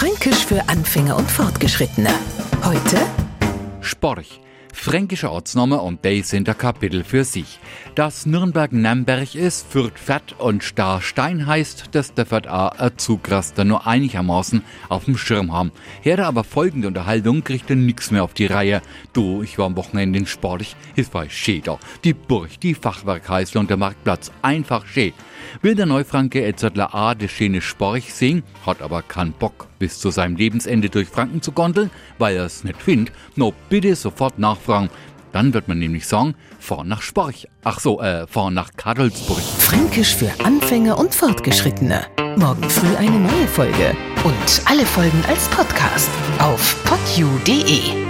Fränkisch für Anfänger und Fortgeschrittene. Heute Sporch. Fränkische Ortsname und die sind ein Kapitel für sich. Dass Nürnberg Nemberg ist, Fürth Fett und Starstein heißt, dass der auch ein Zugraster nur einigermaßen auf dem Schirm haben. Herde aber folgende Unterhaltung kriegte nix mehr auf die Reihe. Du, ich war am Wochenende in Sporch, es war schön da. Die Burg, die Fachwerkheißle und der Marktplatz, einfach schön. Will der Neufranke Edzardler A. de schöne Sporch sehen, hat aber keinen Bock, bis zu seinem Lebensende durch Franken zu gondeln, weil er es nicht findet. No, bitte sofort nachfragen. Dann wird man nämlich sagen, fahr nach Sporch. Ach so, äh, fahr nach Kadelsburg. Fränkisch für Anfänger und Fortgeschrittene. Morgen früh eine neue Folge. Und alle Folgen als Podcast auf podu.de.